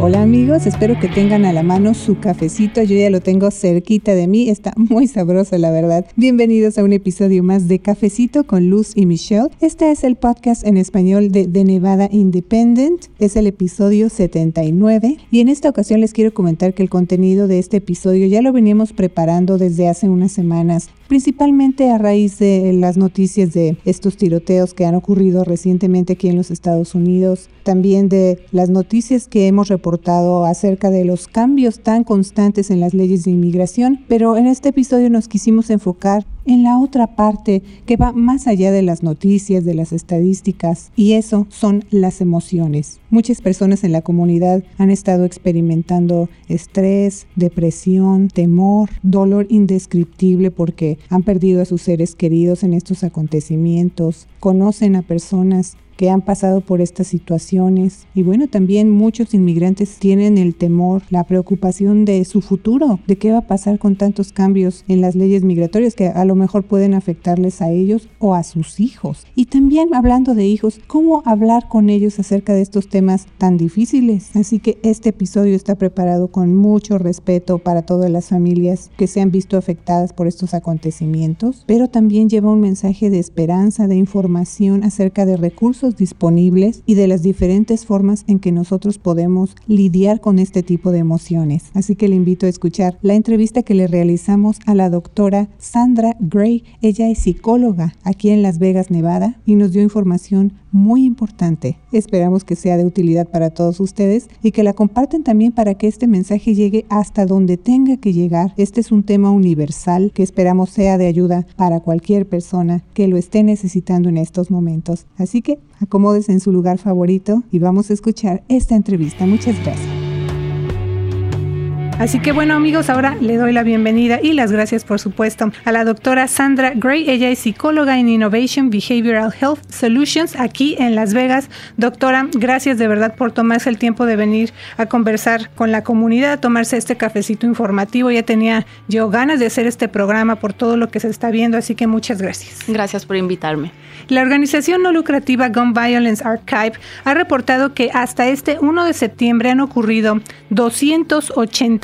Hola amigos, espero que tengan a la mano su cafecito. Yo ya lo tengo cerquita de mí, está muy sabroso la verdad. Bienvenidos a un episodio más de Cafecito con Luz y Michelle. Este es el podcast en español de, The Nevada Independent. Es el episodio 79 y en esta ocasión les quiero comentar que el contenido de este episodio ya lo veníamos preparando desde hace unas semanas principalmente a raíz de las noticias de estos tiroteos que han ocurrido recientemente aquí en los Estados Unidos, también de las noticias que hemos reportado acerca de los cambios tan constantes en las leyes de inmigración, pero en este episodio nos quisimos enfocar en la otra parte que va más allá de las noticias, de las estadísticas, y eso son las emociones. Muchas personas en la comunidad han estado experimentando estrés, depresión, temor, dolor indescriptible porque han perdido a sus seres queridos en estos acontecimientos, conocen a personas que han pasado por estas situaciones. Y bueno, también muchos inmigrantes tienen el temor, la preocupación de su futuro, de qué va a pasar con tantos cambios en las leyes migratorias que a lo mejor pueden afectarles a ellos o a sus hijos. Y también hablando de hijos, cómo hablar con ellos acerca de estos temas tan difíciles. Así que este episodio está preparado con mucho respeto para todas las familias que se han visto afectadas por estos acontecimientos, pero también lleva un mensaje de esperanza, de información acerca de recursos disponibles y de las diferentes formas en que nosotros podemos lidiar con este tipo de emociones. Así que le invito a escuchar la entrevista que le realizamos a la doctora Sandra Gray. Ella es psicóloga aquí en Las Vegas, Nevada, y nos dio información muy importante. Esperamos que sea de utilidad para todos ustedes y que la comparten también para que este mensaje llegue hasta donde tenga que llegar. Este es un tema universal que esperamos sea de ayuda para cualquier persona que lo esté necesitando en estos momentos. Así que acomódese en su lugar favorito y vamos a escuchar esta entrevista. Muchas gracias. Así que bueno amigos, ahora le doy la bienvenida y las gracias por supuesto a la doctora Sandra Gray. Ella es psicóloga en Innovation Behavioral Health Solutions aquí en Las Vegas. Doctora, gracias de verdad por tomarse el tiempo de venir a conversar con la comunidad, tomarse este cafecito informativo. Ya tenía yo ganas de hacer este programa por todo lo que se está viendo, así que muchas gracias. Gracias por invitarme. La organización no lucrativa Gun Violence Archive ha reportado que hasta este 1 de septiembre han ocurrido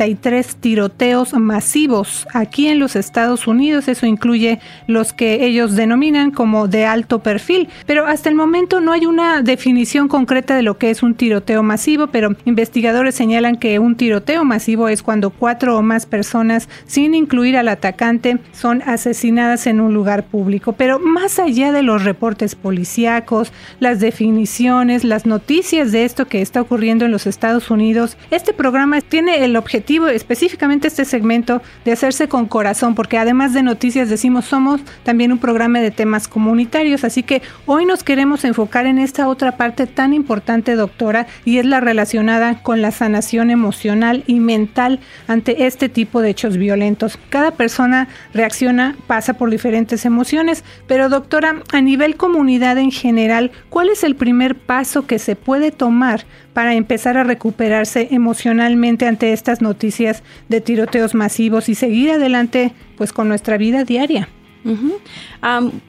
283 tiroteos masivos aquí en los Estados Unidos. Eso incluye los que ellos denominan como de alto perfil. Pero hasta el momento no hay una definición concreta de lo que es un tiroteo masivo, pero investigadores señalan que un tiroteo masivo es cuando cuatro o más personas, sin incluir al atacante, son asesinadas en un lugar público. Pero más allá de los reportes policíacos, las definiciones, las noticias de esto que está ocurriendo en los Estados Unidos. Este programa tiene el objetivo, específicamente este segmento, de hacerse con corazón, porque además de noticias decimos somos también un programa de temas comunitarios, así que hoy nos queremos enfocar en esta otra parte tan importante, doctora, y es la relacionada con la sanación emocional y mental ante este tipo de hechos violentos. Cada persona reacciona, pasa por diferentes emociones, pero doctora, a nivel comunidad en general, ¿cuál es el primer paso que se puede tomar para empezar a recuperarse emocionalmente ante estas noticias de tiroteos masivos y seguir adelante pues con nuestra vida diaria?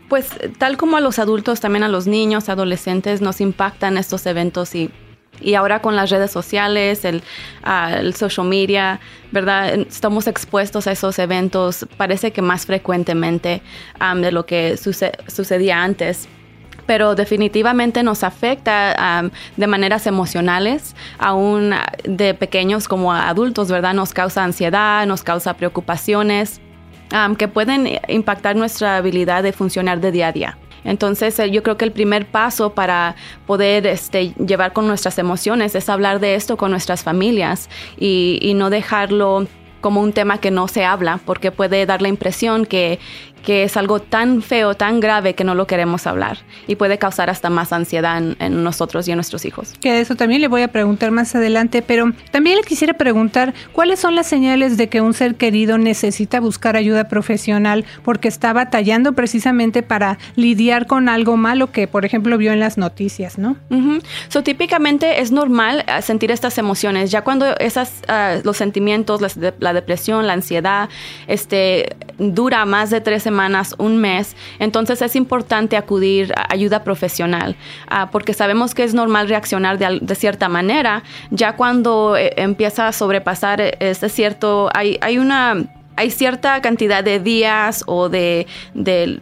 pues tal como a los adultos, también a los niños, adolescentes nos impactan estos eventos y y ahora con las redes sociales, el, social media, ¿verdad? Estamos expuestos a esos eventos, parece que más frecuentemente de lo que sucedía antes pero definitivamente nos afecta de maneras emocionales, aún de pequeños como adultos, ¿verdad? Nos causa ansiedad, nos causa preocupaciones que pueden impactar nuestra habilidad de funcionar de día a día. Entonces eh, yo creo que el primer paso para poder este, llevar con nuestras emociones es hablar de esto con nuestras familias y, no dejarlo como un tema que no se habla, porque puede dar la impresión que, que es algo tan feo, tan grave que no lo queremos hablar y puede causar hasta más ansiedad en, nosotros y en nuestros hijos. Que eso también le voy a preguntar más adelante, pero también le quisiera preguntar cuáles son las señales de que un ser querido necesita buscar ayuda profesional porque está batallando precisamente para lidiar con algo malo que, por ejemplo, vio en las noticias, ¿no? So, típicamente es normal eh, sentir estas emociones. Ya cuando esas, ah, los sentimientos, la depresión, la ansiedad, este, dura más de tres semanas, un mes, entonces es importante acudir a ayuda profesional, ah, porque sabemos que es normal reaccionar de, cierta manera. Ya cuando eh, empieza a sobrepasar este cierto, hay, hay una hay cierta cantidad de días o de, de,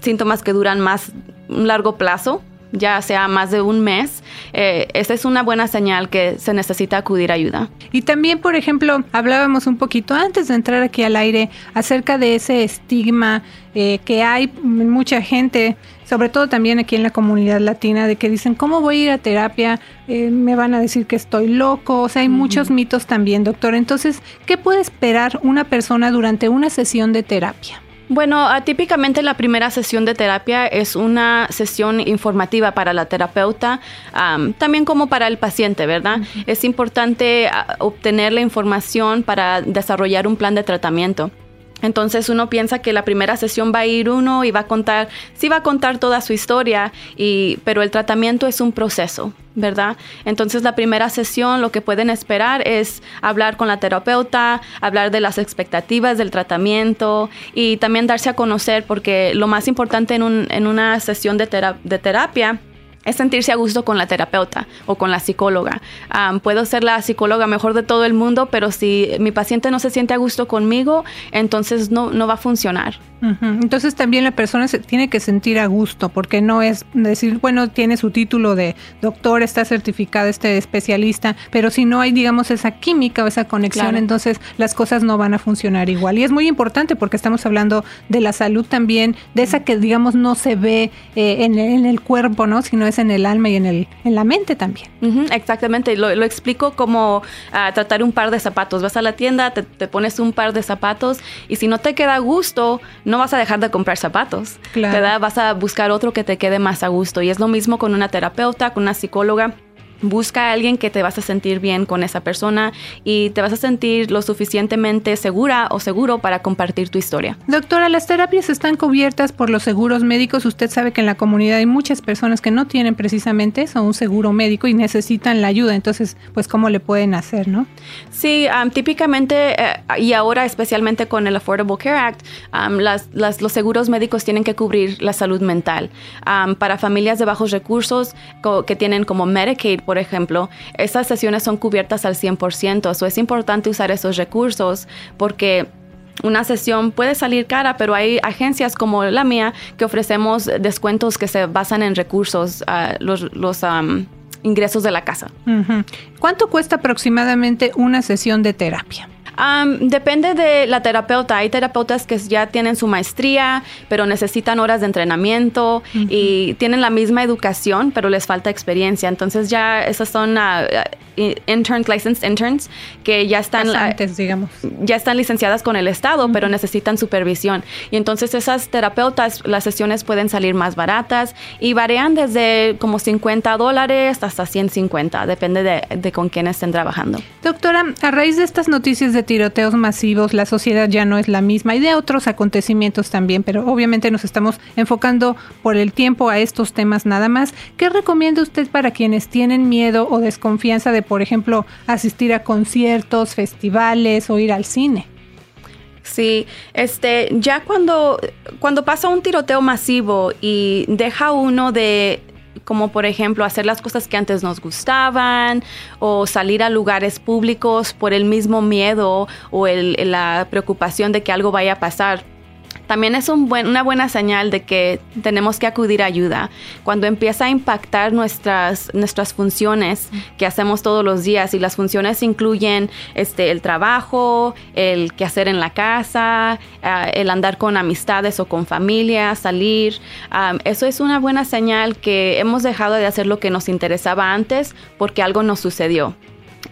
síntomas que duran más un largo plazo ya sea más de un mes, eh, esa es una buena señal que se necesita acudir a ayuda. Y también, por ejemplo, hablábamos un poquito antes de entrar aquí al aire acerca de ese estigma eh, que hay mucha gente, sobre todo también aquí en la comunidad latina, de que dicen, ¿cómo voy a ir a terapia? Eh, me van a decir que estoy loco. O sea, hay muchos mitos también, doctor. Entonces, ¿qué puede esperar una persona durante una sesión de terapia? Bueno, ah, típicamente la primera sesión de terapia es una sesión informativa para la terapeuta, también como para el paciente, ¿verdad? Es importante ah, obtener la información para desarrollar un plan de tratamiento. Entonces uno piensa que la primera sesión va a ir uno y va a contar, sí va a contar toda su historia, y, pero el tratamiento es un proceso, ¿verdad? Entonces la primera sesión lo que pueden esperar es hablar con la terapeuta, hablar de las expectativas del tratamiento y también darse a conocer porque lo más importante en, un, una sesión de, de terapia es sentirse a gusto con la terapeuta o con la psicóloga. puedo ser la psicóloga mejor de todo el mundo, pero si mi paciente no se siente a gusto conmigo, entonces no, no va a funcionar. Entonces también la persona se tiene que sentir a gusto, porque no es decir, bueno, tiene su título de doctor, está certificado este especialista, pero si no hay, digamos, esa química o esa conexión, entonces las cosas no van a funcionar igual. Y es muy importante porque estamos hablando de la salud también, de esa que, digamos, no se ve eh, en, el cuerpo, ¿no? Sino es en el alma y en, el, en la mente también. exactamente, lo, explico como ah, tratar un par de zapatos. Vas a la tienda, te, te pones un par de zapatos y si no te queda a gusto, no vas a dejar de comprar zapatos. Claro. Vas a buscar otro que te quede más a gusto. Y es lo mismo con una terapeuta, con una psicóloga Busca a alguien que te vas a sentir bien con esa persona y te vas a sentir lo suficientemente segura o seguro para compartir tu historia. Doctora, las terapias están cubiertas por los seguros médicos. Usted sabe que en la comunidad hay muchas personas que no tienen precisamente eso, un seguro médico y necesitan la ayuda. Entonces, pues, ¿cómo le pueden hacer, no? Sí, típicamente eh, y ahora especialmente con el Affordable Care Act, las, los seguros médicos tienen que cubrir la salud mental. para familias de bajos recursos que tienen como Medicaid, por ejemplo, esas sesiones son cubiertas al 100%. Eso es importante usar esos recursos porque una sesión puede salir cara, pero hay agencias como la mía que ofrecemos descuentos que se basan en recursos, uh, los, los ingresos de la casa. ¿Cuánto cuesta aproximadamente una sesión de terapia? Depende de la terapeuta. Hay terapeutas que ya tienen su maestría, pero necesitan horas de entrenamiento y tienen la misma educación, pero les falta experiencia. Entonces ya esas son uh, interns, licensed interns, que ya están, digamos. ya están licenciadas con el Estado, pero necesitan supervisión. Y entonces esas terapeutas, las sesiones pueden salir más baratas y varían desde como 50 dólares hasta 150, depende de, de con quién estén trabajando. Doctora, a raíz de estas noticias de tiroteos masivos, la sociedad ya no es la misma y de otros acontecimientos también, pero obviamente nos estamos enfocando por el tiempo a estos temas nada más. ¿Qué recomienda usted para quienes tienen miedo o desconfianza de, por ejemplo, asistir a conciertos, festivales o ir al cine? Sí, este, ya cuando, cuando pasa un tiroteo masivo y deja uno de como por ejemplo hacer las cosas que antes nos gustaban o salir a lugares públicos por el mismo miedo o la preocupación de que algo vaya a pasar también es una buena señal de que tenemos que acudir a ayuda. Cuando empieza a impactar nuestras, nuestras funciones que hacemos todos los días y las funciones incluyen este, el trabajo, el quehacer en la casa, ah, el andar con amistades o con familia, salir. Eso es una buena señal que hemos dejado de hacer lo que nos interesaba antes porque algo nos sucedió.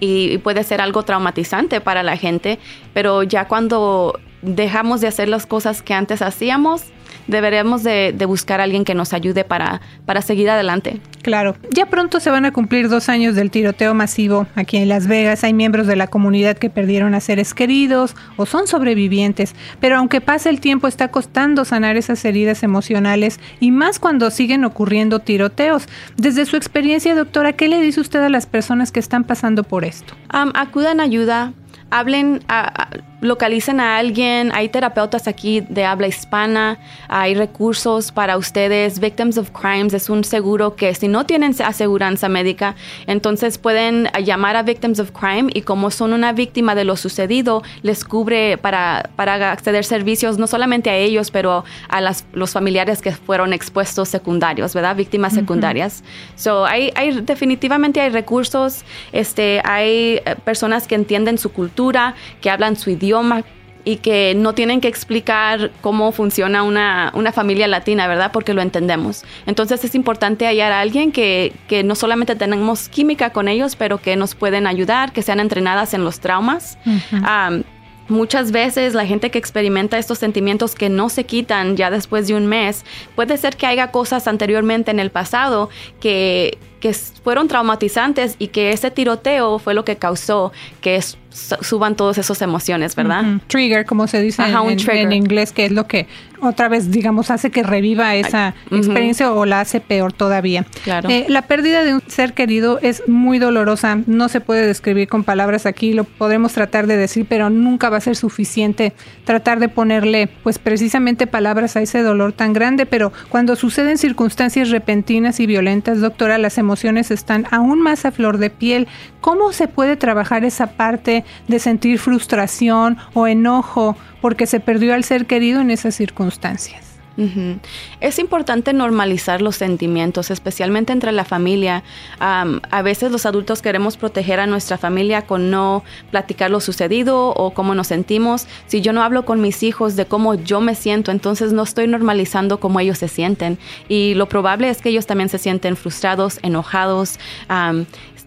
y puede ser algo traumatizante para la gente, pero ya cuando dejamos de hacer las cosas que antes hacíamos, deberemos de, buscar a alguien que nos ayude para, para seguir adelante. Claro, ya pronto se van a cumplir dos años del tiroteo masivo aquí en Las Vegas. Hay miembros de la comunidad que perdieron a seres queridos o son sobrevivientes, pero aunque pase el tiempo está costando sanar esas heridas emocionales y más cuando siguen ocurriendo tiroteos. Desde su experiencia, doctora, ¿qué le dice usted a las personas que están pasando por esto? acudan ayuda, hablen, a, localicen a alguien. Hay terapeutas aquí de habla hispana, hay recursos para ustedes. Victims of Crimes es un seguro que si no tienen aseguranza médica, entonces pueden llamar a Victims of Crime y como son una víctima de lo sucedido, les cubre para, para acceder servicios no solamente a ellos, pero a las, los familiares que fueron expuestos secundarios, ¿verdad? Víctimas secundarias. So, hay, hay, definitivamente hay recursos, este, hay eh, personas que entienden su cultura, que hablan su idioma y que no tienen que explicar cómo funciona una, familia latina, ¿verdad? Porque lo entendemos. Entonces es importante hallar a alguien que, no solamente tenemos química con ellos, pero que nos pueden ayudar, que sean entrenadas en los traumas. Muchas veces la gente que experimenta estos sentimientos que no se quitan ya después de un mes, puede ser que haya cosas anteriormente en el pasado que, que fueron traumatizantes y que ese tiroteo fue lo que causó que suban todas esas emociones, ¿verdad? Trigger, como se dice en, inglés, que es lo que otra vez, digamos, hace que reviva esa experiencia o la hace peor todavía. Claro. Eh, la pérdida de un ser querido es muy dolorosa, no se puede describir con palabras aquí, lo podemos tratar de decir, pero nunca va a ser suficiente tratar de ponerle, pues precisamente palabras a ese dolor tan grande, pero cuando suceden circunstancias repentinas y violentas, doctora, las emociones están aún más a flor de piel. ¿Cómo se puede trabajar esa parte de sentir frustración o enojo porque se perdió al ser querido en esas circunstancias? Es importante normalizar los sentimientos, especialmente entre la familia. a veces los adultos queremos proteger a nuestra familia con no platicar lo sucedido o cómo nos sentimos. Si yo no hablo con mis hijos de cómo yo me siento, entonces no estoy normalizando cómo ellos se sienten. Y lo probable es que ellos también se sienten frustrados, enojados,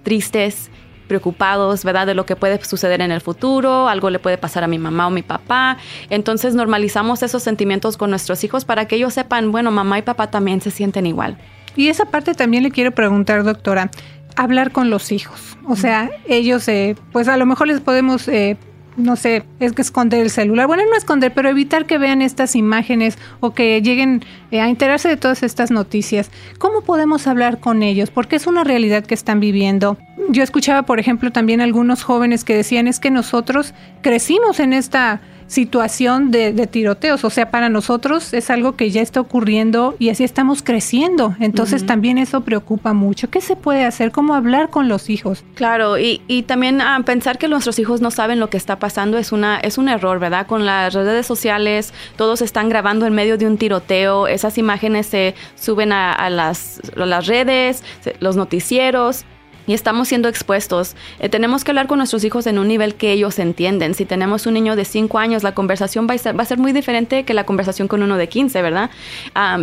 tristes preocupados, ¿verdad? De lo que puede suceder en el futuro, algo le puede pasar a mi mamá o mi papá. Entonces normalizamos esos sentimientos con nuestros hijos para que ellos sepan, bueno, mamá y papá también se sienten igual. Y esa parte también le quiero preguntar, doctora, hablar con los hijos. O sea, ellos, eh, pues a lo mejor les podemos eh, no sé, es que esconder el celular. Bueno, no esconder, pero evitar que vean estas imágenes o que lleguen eh, a enterarse de todas estas noticias. ¿Cómo podemos hablar con ellos? Porque es una realidad que están viviendo. Yo escuchaba, por ejemplo, también algunos jóvenes que decían es que nosotros crecimos en esta situación de, tiroteos. O sea, para nosotros es algo que ya está ocurriendo y así estamos creciendo. Entonces también eso preocupa mucho. ¿Qué se puede hacer? ¿Cómo hablar con los hijos? Claro, y, y también ah, pensar que nuestros hijos no saben lo que está pasando es, una, es un error, ¿verdad? Con las redes sociales, todos están grabando en medio de un tiroteo, esas imágenes se suben a, las, a las redes, los noticieros y estamos siendo expuestos. Eh, tenemos que hablar con nuestros hijos en un nivel que ellos entienden. Si tenemos un niño de 5 años, la conversación va a, ser, va a, ser, muy diferente que la conversación con uno de 15, ¿verdad?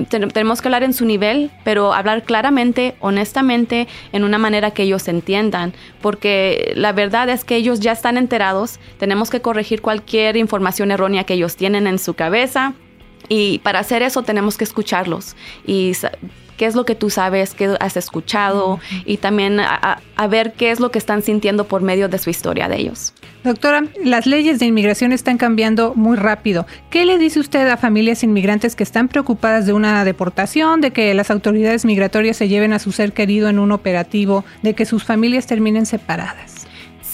tenemos que hablar en su nivel, pero hablar claramente, honestamente, en una manera que ellos entiendan, porque la verdad es que ellos ya están enterados. Tenemos que corregir cualquier información errónea que ellos tienen en su cabeza. Y para hacer eso tenemos que escucharlos y qué es lo que tú sabes, qué has escuchado y también a, ver qué es lo que están sintiendo por medio de su historia de ellos. Doctora, las leyes de inmigración están cambiando muy rápido. ¿Qué le dice usted a familias inmigrantes que están preocupadas de una deportación, de que las autoridades migratorias se lleven a su ser querido en un operativo, de que sus familias terminen separadas?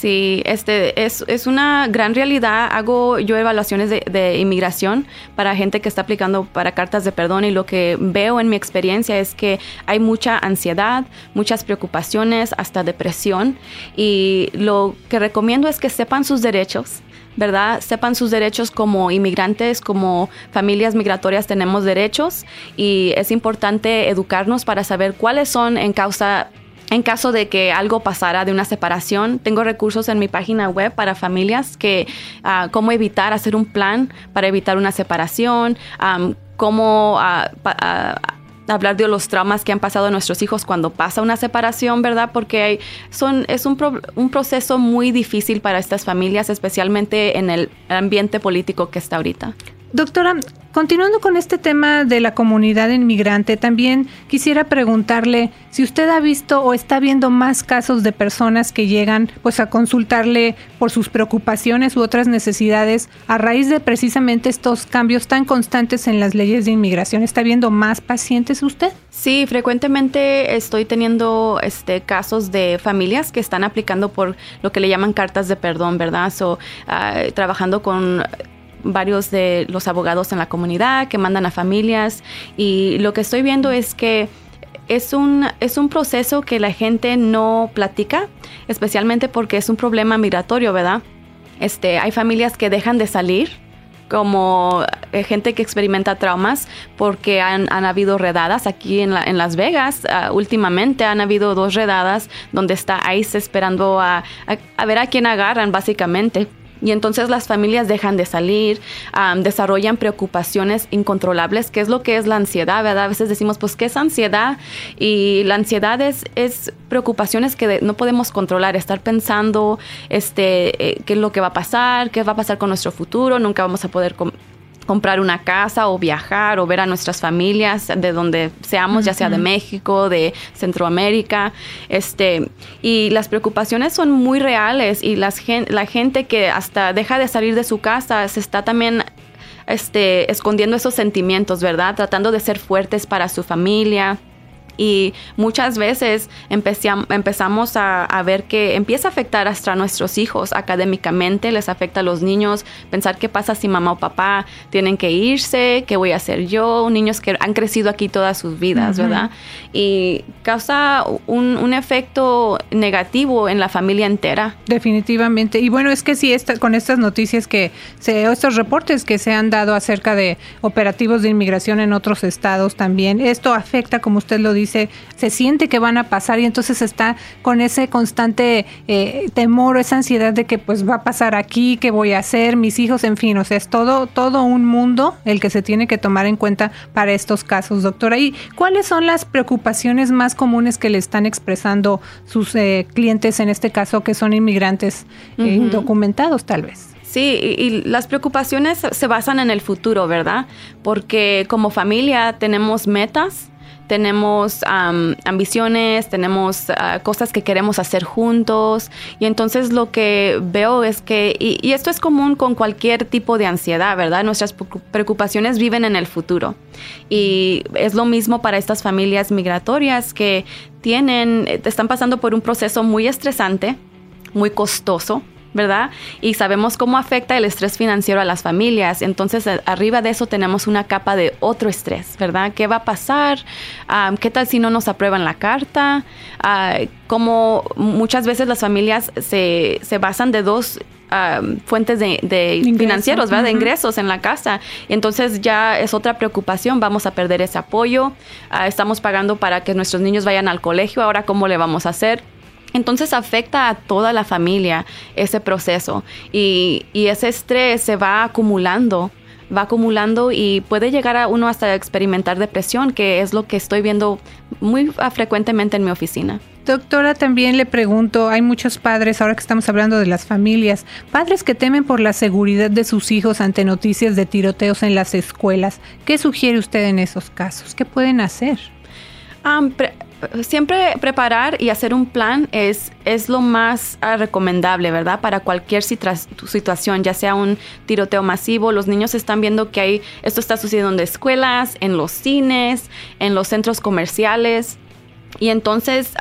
Sí, este es, es, una gran realidad. Hago yo evaluaciones de, inmigración para gente que está aplicando para cartas de perdón y lo que veo en mi experiencia es que hay mucha ansiedad, muchas preocupaciones, hasta depresión. Y lo que recomiendo es que sepan sus derechos. ¿verdad? Sepan sus derechos como inmigrantes, como familias migratorias tenemos derechos y es importante educarnos para saber cuáles son en causa en caso de que algo pasara de una separación, tengo recursos en mi página web para familias que uh, cómo evitar hacer un plan para evitar una separación, cómo uh, hablar de los traumas que han pasado nuestros hijos cuando pasa una separación, ¿verdad? Porque son, es un, un, proceso muy difícil para estas familias, especialmente en el ambiente político que está ahorita. Doctora, continuando con este tema de la comunidad inmigrante, también quisiera preguntarle si usted ha visto o está viendo más casos de personas que llegan pues a consultarle por sus preocupaciones u otras necesidades a raíz de precisamente estos cambios tan constantes en las leyes de inmigración. ¿Está viendo más pacientes usted? Sí, frecuentemente estoy teniendo este casos de familias que están aplicando por lo que le llaman cartas de perdón, ¿verdad? O ah, trabajando con varios de los abogados en la comunidad que mandan a familias y lo que estoy viendo es que es un, es un proceso que la gente no platica, especialmente porque es un problema migratorio, ¿verdad? Este, hay familias que dejan de salir como eh, gente que experimenta traumas porque han, habido redadas aquí en, en Las Vegas. Ah, últimamente han habido dos redadas donde está ICE esperando a, a ver a quién agarran básicamente y entonces las familias dejan de salir, desarrollan preocupaciones incontrolables, que es lo que es la ansiedad, ¿verdad? A veces decimos, pues, ¿qué es ansiedad? Y la ansiedad es, es preocupaciones que no podemos controlar, estar pensando este, eh, qué es lo que va a pasar, qué va a pasar con nuestro futuro, nunca vamos a poder comprar una casa o viajar o ver a nuestras familias de donde seamos, ya sea de México, de Centroamérica, este, y las preocupaciones son muy reales y las, la gente que hasta deja de salir de su casa se está también este, escondiendo esos sentimientos, ¿verdad? Tratando de ser fuertes para su familia y muchas veces empezamos a, ver que empieza a afectar hasta a nuestros hijos académicamente, les afecta a los niños, pensar qué pasa si mamá o papá tienen que irse, qué voy a hacer yo, niños que han crecido aquí todas sus vidas, ¿verdad? Y causa un, efecto negativo en la familia entera. Definitivamente. Y bueno, es que sí, con estas noticias que se, estos reportes que se han dado acerca de operativos de inmigración en otros estados también, esto afecta, como usted lo dice, se siente que van a pasar y entonces está con ese constante eh, temor, esa ansiedad de que pues va a pasar aquí, qué voy a hacer, mis hijos, en fin, o sea, es todo, todo un mundo el que se tiene que tomar en cuenta para estos casos, doctora. ¿Y cuáles son las preocupaciones más comunes que le están expresando sus eh, clientes, en este caso, que son inmigrantes eh, indocumentados tal vez? Sí, y, las preocupaciones se basan en el futuro, ¿verdad? Porque como familia tenemos metas tenemos ambiciones, tenemos ah, cosas que queremos hacer juntos y entonces lo que veo es que, y, esto es común con cualquier tipo de ansiedad, ¿verdad? Nuestras preocupaciones viven en el futuro y es lo mismo para estas familias migratorias que tienen, están pasando por un proceso muy estresante, muy costoso, ¿verdad? Y sabemos cómo afecta el estrés financiero a las familias. Entonces, arriba de eso tenemos una capa de otro estrés, ¿verdad? ¿Qué va a pasar? ¿Qué tal si no nos aprueban la carta? Ah, como muchas veces las familias se, basan de dos fuentes de, financieros, ¿verdad? De ingresos en la casa. Entonces ya es otra preocupación, vamos a perder ese apoyo, ah, estamos pagando para que nuestros niños vayan al colegio, ahora cómo le vamos a hacer. Entonces afecta a toda la familia ese proceso y, ese estrés se va acumulando, va acumulando y puede llegar a uno hasta experimentar depresión, que es lo que estoy viendo muy frecuentemente en mi oficina. Doctora, también le pregunto, hay muchos padres, ahora que estamos hablando de las familias, padres que temen por la seguridad de sus hijos ante noticias de tiroteos en las escuelas. ¿Qué sugiere usted en esos casos? ¿Qué pueden hacer? Siempre preparar y hacer un plan es, es lo más ah, recomendable, ¿verdad? Para cualquier situación, ya sea un tiroteo masivo, los niños están viendo que hay, esto está sucediendo en escuelas, en los cines, en los centros comerciales. Y entonces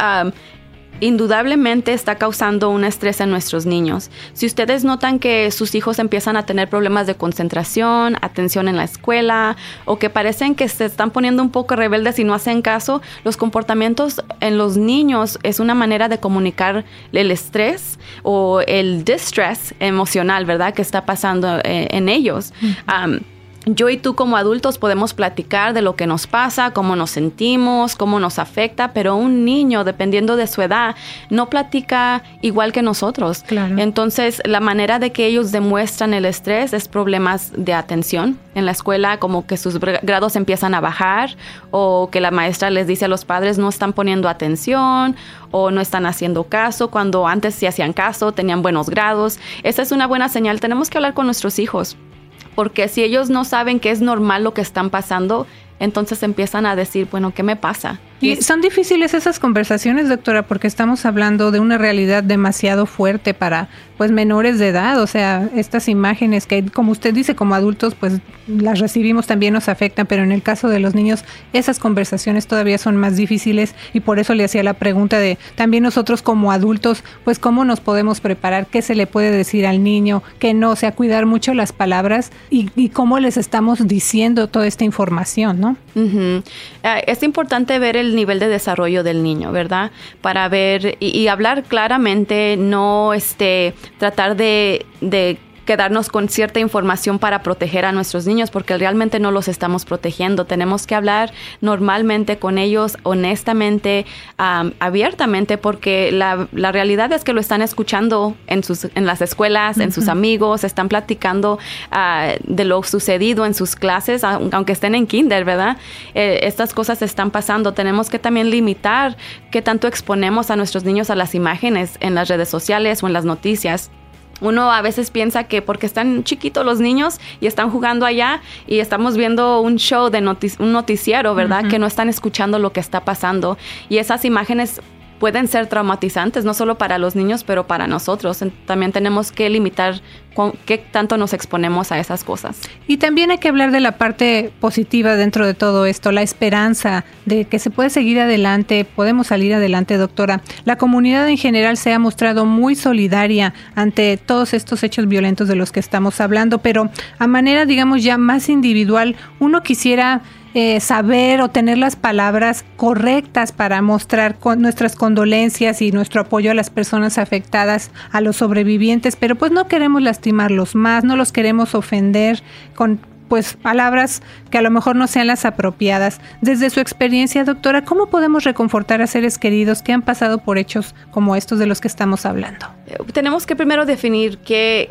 indudablemente está causando un estrés en nuestros niños. Si ustedes notan que sus hijos empiezan a tener problemas de concentración, atención en la escuela o que parecen que se están poniendo un poco rebeldes y no hacen caso, los comportamientos en los niños es una manera de comunicar el estrés o el distress emocional, ¿verdad? Que está pasando eh, en ellos. Yo y tú como adultos podemos platicar de lo que nos pasa, cómo nos sentimos, cómo nos afecta, pero un niño, dependiendo de su edad, no platica igual que nosotros. Entonces, la manera de que ellos demuestran el estrés es problemas de atención. En la escuela, como que sus grados empiezan a bajar o que la maestra les dice a los padres no están poniendo atención o no están haciendo caso, cuando antes sí hacían caso, tenían buenos grados. Esa es una buena señal. Tenemos que hablar con nuestros hijos porque si ellos no saben que es normal lo que están pasando, entonces empiezan a decir, bueno, ¿qué me pasa? Y son difíciles esas conversaciones, doctora, porque estamos hablando de una realidad demasiado fuerte para pues menores de edad, o sea, estas imágenes que como usted dice como adultos pues las recibimos también nos afectan, pero en el caso de los niños esas conversaciones todavía son más difíciles y por eso le hacía la pregunta de también nosotros como adultos, pues cómo nos podemos preparar, qué se le puede decir al niño, que no, o sea, cuidar mucho las palabras y, cómo les estamos diciendo toda esta información, ¿no? Ah, es importante ver el nivel de desarrollo del niño, ¿verdad? Para ver y, hablar claramente, no este, tratar de, de quedarnos con cierta información para proteger a nuestros niños porque realmente no los estamos protegiendo. Tenemos que hablar normalmente con ellos, honestamente, abiertamente, porque la, realidad es que lo están escuchando en, sus, en las escuelas, en sus amigos, están platicando ah, de lo sucedido en sus clases, aunque estén en kinder, ¿verdad? Eh, estas cosas están pasando. Tenemos que también limitar qué tanto exponemos a nuestros niños a las imágenes en las redes sociales o en las noticias uno a veces piensa que porque están chiquitos los niños y están jugando allá y estamos viendo un show de un noticiero, ¿verdad? Que no están escuchando lo que está pasando. Y esas imágenes pueden ser traumatizantes, no solo para los niños, pero para nosotros. También tenemos que limitar qué tanto nos exponemos a esas cosas. Y también hay que hablar de la parte positiva dentro de todo esto, la esperanza de que se puede seguir adelante, podemos salir adelante, doctora. La comunidad en general se ha mostrado muy solidaria ante todos estos hechos violentos de los que estamos hablando, pero a manera, digamos, ya más individual, uno quisiera eh, saber o tener las palabras correctas para mostrar nuestras condolencias y nuestro apoyo a las personas afectadas, a los sobrevivientes, pero pues no queremos lastimarlos más, no los queremos ofender con pues palabras que a lo mejor no sean las apropiadas. Desde su experiencia, doctora, ¿cómo podemos reconfortar a seres queridos que han pasado por hechos como estos de los que estamos hablando? Eh, tenemos que primero definir qué,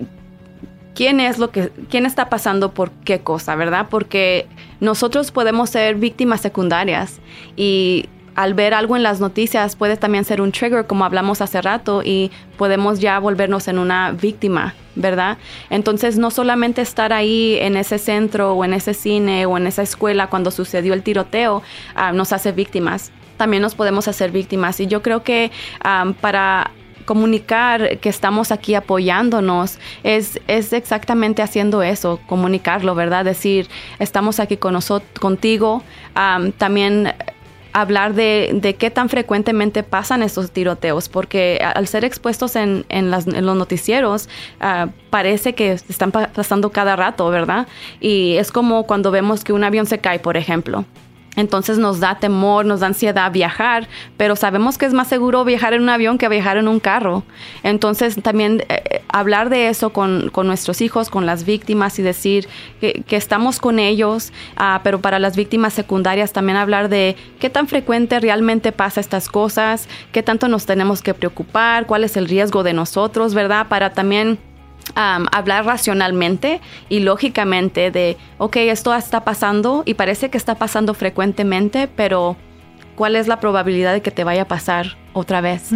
quién es lo que, quién está pasando por qué cosa, ¿verdad? Porque nosotros podemos ser víctimas secundarias y al ver algo en las noticias puede también ser un trigger, como hablamos hace rato, y podemos ya volvernos en una víctima, ¿verdad? Entonces, no solamente estar ahí en ese centro o en ese cine o en esa escuela cuando sucedió el tiroteo ah, nos hace víctimas, también nos podemos hacer víctimas. Y yo creo que ah, para comunicar que estamos aquí apoyándonos es, es exactamente haciendo eso, comunicarlo, ¿verdad? Decir, estamos aquí con contigo. también hablar de, de, qué tan frecuentemente pasan estos tiroteos, porque al ser expuestos en, en, los noticieros, ah, parece que están pasando cada rato, ¿verdad? Y es como cuando vemos que un avión se cae, por ejemplo. Entonces nos da temor, nos da ansiedad viajar, pero sabemos que es más seguro viajar en un avión que viajar en un carro. Entonces también eh, eh, hablar de eso con, nuestros hijos, con las víctimas y decir que, estamos con ellos, ah, pero para las víctimas secundarias también hablar de qué tan frecuente realmente pasa estas cosas, qué tanto nos tenemos que preocupar, cuál es el riesgo de nosotros, ¿verdad? Para también hablar racionalmente y lógicamente de, ok, esto está pasando y parece que está pasando frecuentemente, pero ¿cuál es la probabilidad de que te vaya a pasar otra vez.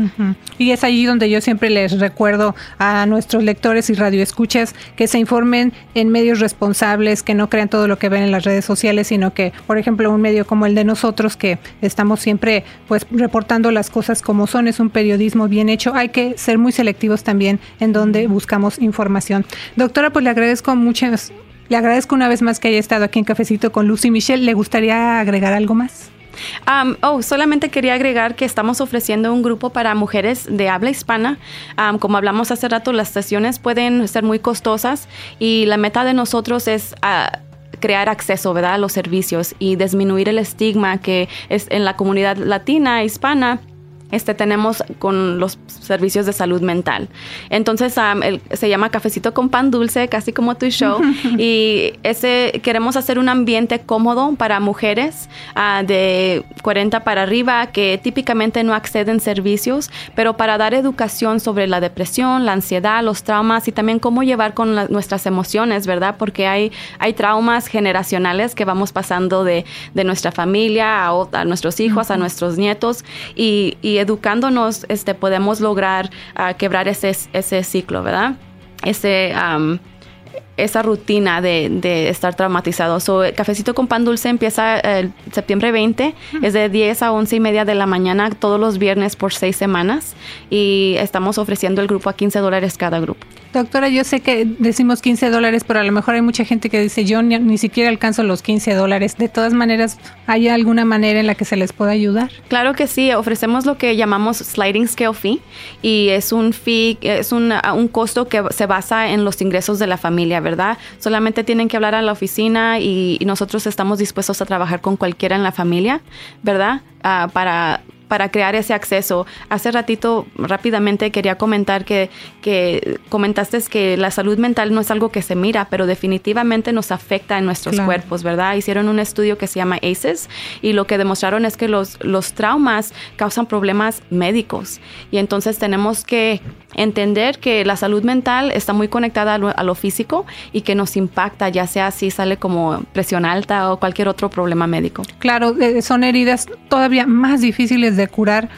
Y es allí donde yo siempre les recuerdo a nuestros lectores y radioescuchas que se informen en medios responsables, que no crean todo lo que ven en las redes sociales, sino que, por ejemplo, un medio como el de nosotros, que estamos siempre pues reportando las cosas como son, es un periodismo bien hecho. Hay que ser muy selectivos también en donde buscamos información. Doctora, pues le agradezco muchas, le agradezco una vez más que haya estado aquí en Cafecito con Lucy Michelle. ¿Le gustaría agregar algo más? Oh, solamente quería agregar que estamos ofreciendo un grupo para mujeres de habla hispana. como hablamos hace rato, las sesiones pueden ser muy costosas y la meta de nosotros es... Ah, crear acceso ¿verdad? a los servicios y disminuir el estigma que es en la comunidad latina, hispana, este, tenemos con los servicios de salud mental. Entonces se llama Cafecito con Pan Dulce, casi como tu show. y ese queremos hacer un ambiente cómodo para mujeres ah, de 40 para arriba que típicamente no acceden servicios, pero para dar educación sobre la depresión, la ansiedad, los traumas y también cómo llevar con nuestras emociones, ¿verdad? Porque hay, hay traumas generacionales que vamos pasando de, de nuestra familia a, a nuestros hijos, a nuestros nietos y, y educándonos este, podemos lograr ah, quebrar ese, ese ciclo, ¿verdad? Ese, esa rutina de, estar traumatizado. So, Cafecito con Pan Dulce empieza el septiembre 20, es de 10 a 11 y media de la mañana todos los viernes por seis semanas y estamos ofreciendo el grupo a 15 dólares cada grupo. Doctora, yo sé que decimos 15 dólares, pero a lo mejor hay mucha gente que dice yo ni, siquiera alcanzo los 15 dólares. De todas maneras, ¿hay alguna manera en la que se les pueda ayudar? Claro que sí, ofrecemos lo que llamamos sliding scale fee y es un fee, es un, un costo que se basa en los ingresos de la familia, ¿verdad? Solamente tienen que hablar a la oficina y, nosotros estamos dispuestos a trabajar con cualquiera en la familia, ¿verdad? Ah, para para crear ese acceso. Hace ratito rápidamente quería comentar que, que comentaste que la salud mental no es algo que se mira, pero definitivamente nos afecta en nuestros cuerpos, ¿verdad? Hicieron un estudio que se llama ACEs y lo que demostraron es que los, los traumas causan problemas médicos y entonces tenemos que entender que la salud mental está muy conectada a lo, físico y que nos impacta, ya sea si sale como presión alta o cualquier otro problema médico. Claro, eh, son heridas todavía más difíciles de curar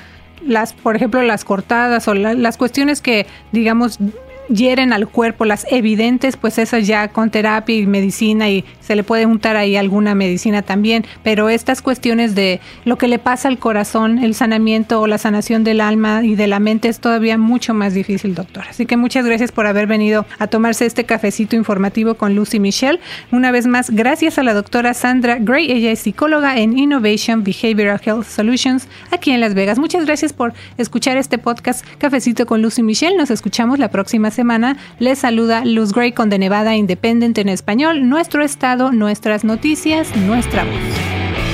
las, por ejemplo, las cortadas o las cuestiones que, digamos, hieren al cuerpo, las evidentes, pues esas ya con terapia y medicina y se le puede juntar ahí alguna medicina también, pero estas cuestiones de lo que le pasa al corazón, el sanamiento o la sanación del alma y de la mente es todavía mucho más difícil, doctor. Así que muchas gracias por haber venido a tomarse este cafecito informativo con Lucy Michelle. Una vez más, gracias a la doctora Sandra Gray, ella es psicóloga en Innovation Behavioral Health Solutions aquí en Las Vegas. Muchas gracias por escuchar este podcast Cafecito con Lucy Michelle. Nos escuchamos la próxima semana. Les saluda Luz Gray con De Nevada Independent en español, nuestro estado, nuestras noticias, nuestra voz.